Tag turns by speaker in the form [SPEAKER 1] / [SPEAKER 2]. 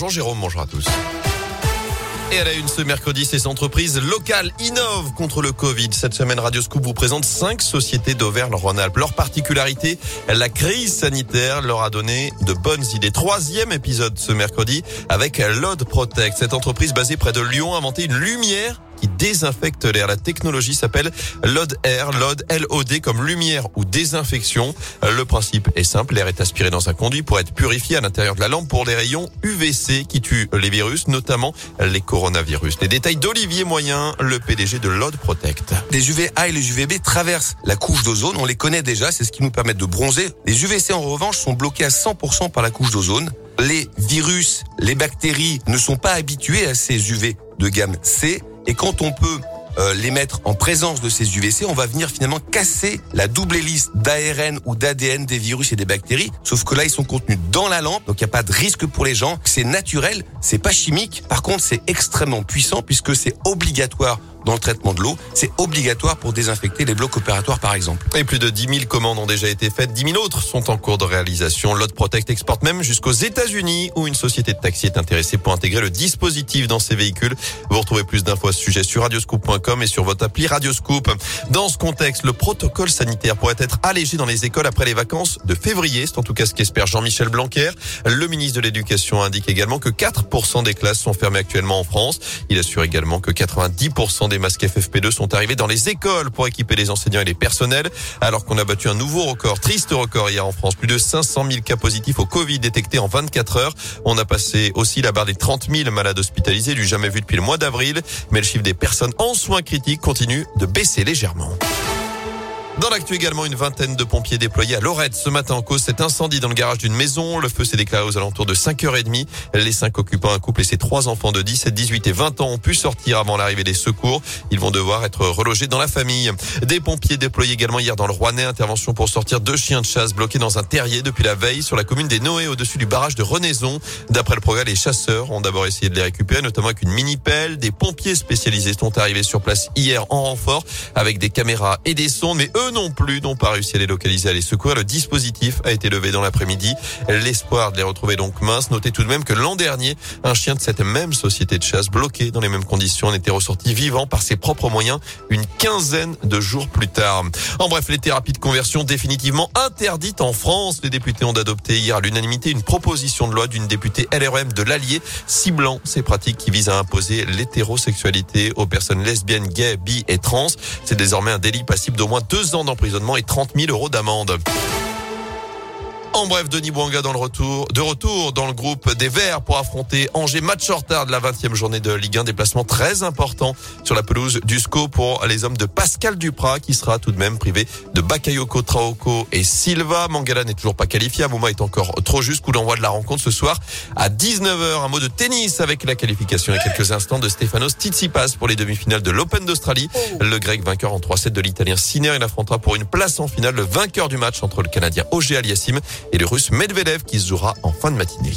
[SPEAKER 1] Bonjour Jérôme, bonjour tous. Et à la une ce mercredi, ces entreprises locales innovent contre le Covid. Cette semaine, Radio Scoop vous présente cinq sociétés d'Auvergne-Rhône-Alpes. Leur particularité, la crise sanitaire leur a donné de bonnes idées. Troisième épisode ce mercredi avec Lod Protect. Cette entreprise basée près de Lyon a inventé une lumière qui désinfecte l'air. La technologie s'appelle LOD Air, LOD LOD comme lumière ou désinfection. Le principe est simple, l'air est aspiré dans un conduit pour être purifié à l'intérieur de la lampe pour les rayons UVC qui tuent les virus, notamment les coronavirus. Les détails d'Olivier Moyen, le PDG de LOD Protect.
[SPEAKER 2] Les UVA et les UVB traversent la couche d'ozone, on les connaît déjà, c'est ce qui nous permet de bronzer. Les UVC en revanche sont bloqués à 100% par la couche d'ozone. Les virus, les bactéries ne sont pas habitués à ces UV de gamme C et quand on peut euh, les mettre en présence de ces UVC, on va venir finalement casser la double hélice d'ARN ou d'ADN des virus et des bactéries. Sauf que là, ils sont contenus dans la lampe, donc il n'y a pas de risque pour les gens. C'est naturel, c'est pas chimique. Par contre, c'est extrêmement puissant puisque c'est obligatoire dans le traitement de l'eau. C'est obligatoire pour désinfecter les blocs opératoires, par exemple.
[SPEAKER 1] Et plus de 10 000 commandes ont déjà été faites. 10 000 autres sont en cours de réalisation. Lot Protect exporte même jusqu'aux États-Unis où une société de taxi est intéressée pour intégrer le dispositif dans ses véhicules. Vous retrouvez plus d'infos à ce sujet sur radioscoop.com et sur votre appli Radioscoop. Dans ce contexte, le protocole sanitaire pourrait être allégé dans les écoles après les vacances de février. C'est en tout cas ce qu'espère Jean-Michel Blanquer. Le ministre de l'Éducation indique également que 4% des classes sont fermées actuellement en France. Il assure également que 90% des masques FFP2 sont arrivés dans les écoles pour équiper les enseignants et les personnels, alors qu'on a battu un nouveau record, triste record hier en France. Plus de 500 000 cas positifs au Covid détectés en 24 heures. On a passé aussi la barre des 30 000 malades hospitalisés, du jamais vu depuis le mois d'avril. Mais le chiffre des personnes en soins critiques continue de baisser légèrement. Dans l'actu également, une vingtaine de pompiers déployés à Lorette ce matin en cause cet incendie dans le garage d'une maison. Le feu s'est déclaré aux alentours de 5h30. Les cinq occupants, un couple et ses trois enfants de 17, 18 et 20 ans ont pu sortir avant l'arrivée des secours. Ils vont devoir être relogés dans la famille. Des pompiers déployés également hier dans le Rouennais. Intervention pour sortir deux chiens de chasse bloqués dans un terrier depuis la veille sur la commune des Noé au-dessus du barrage de Renaison. D'après le progrès, les chasseurs ont d'abord essayé de les récupérer, notamment avec une mini-pelle. Des pompiers spécialisés sont arrivés sur place hier en renfort avec des caméras et des sondes, mais eux non plus n'ont pas réussi à les localiser, à les secourir. Le dispositif a été levé dans l'après-midi. L'espoir de les retrouver donc mince. Notez tout de même que l'an dernier, un chien de cette même société de chasse, bloqué dans les mêmes conditions, en était ressorti vivant par ses propres moyens une quinzaine de jours plus tard. En bref, les thérapies de conversion définitivement interdites en France. Les députés ont adopté hier à l'unanimité une proposition de loi d'une députée LREM de l'Allier ciblant ces pratiques qui visent à imposer l'hétérosexualité aux personnes lesbiennes, gays, bi et trans. C'est désormais un délit passible d'au moins deux d'emprisonnement et 30 000 euros d'amende. En bref, Denis Bouanga dans le retour, de retour dans le groupe des Verts pour affronter Angers. Match en retard de la 20e journée de Ligue 1. Déplacement très important sur la pelouse du SCO pour les hommes de Pascal Duprat qui sera tout de même privé de Bakayoko, Traoko et Silva. Mangala n'est toujours pas qualifié. Mouma est encore trop juste. Coup d'envoi de la rencontre ce soir à 19h. Un mot de tennis avec la qualification il y a quelques instants de Stefanos Tsitsipas pour les demi-finales de l'Open d'Australie. Le grec vainqueur en 3-7 de l'italien Sinner. Il affrontera pour une place en finale le vainqueur du match entre le canadien Auger Aliassim et le russe Medvedev qui se jouera en fin de matinée.